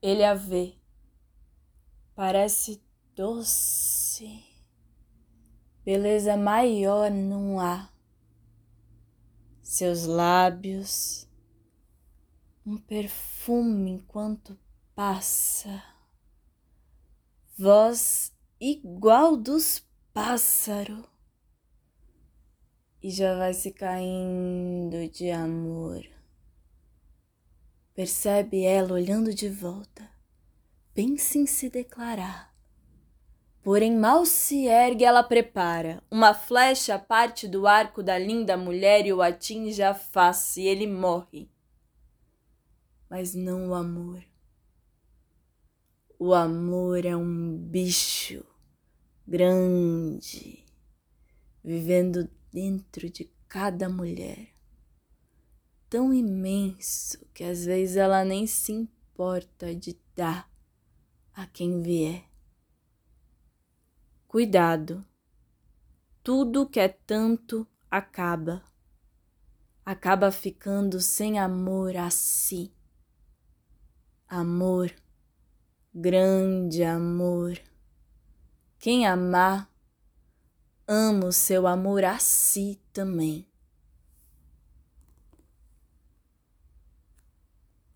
Ele a vê, parece doce, beleza maior não há. Seus lábios, um perfume enquanto passa, voz igual dos pássaros. E já vai se caindo de amor. Percebe ela olhando de volta, pensa em se declarar. Porém, mal se ergue, ela prepara. Uma flecha parte do arco da linda mulher e o atinge a face, e ele morre. Mas não o amor. O amor é um bicho grande, vivendo dentro de cada mulher, tão imenso que às vezes ela nem se importa de dar a quem vier. Cuidado, tudo que é tanto acaba, acaba ficando sem amor a si. Amor, grande amor. Quem amar ama o seu amor a si também.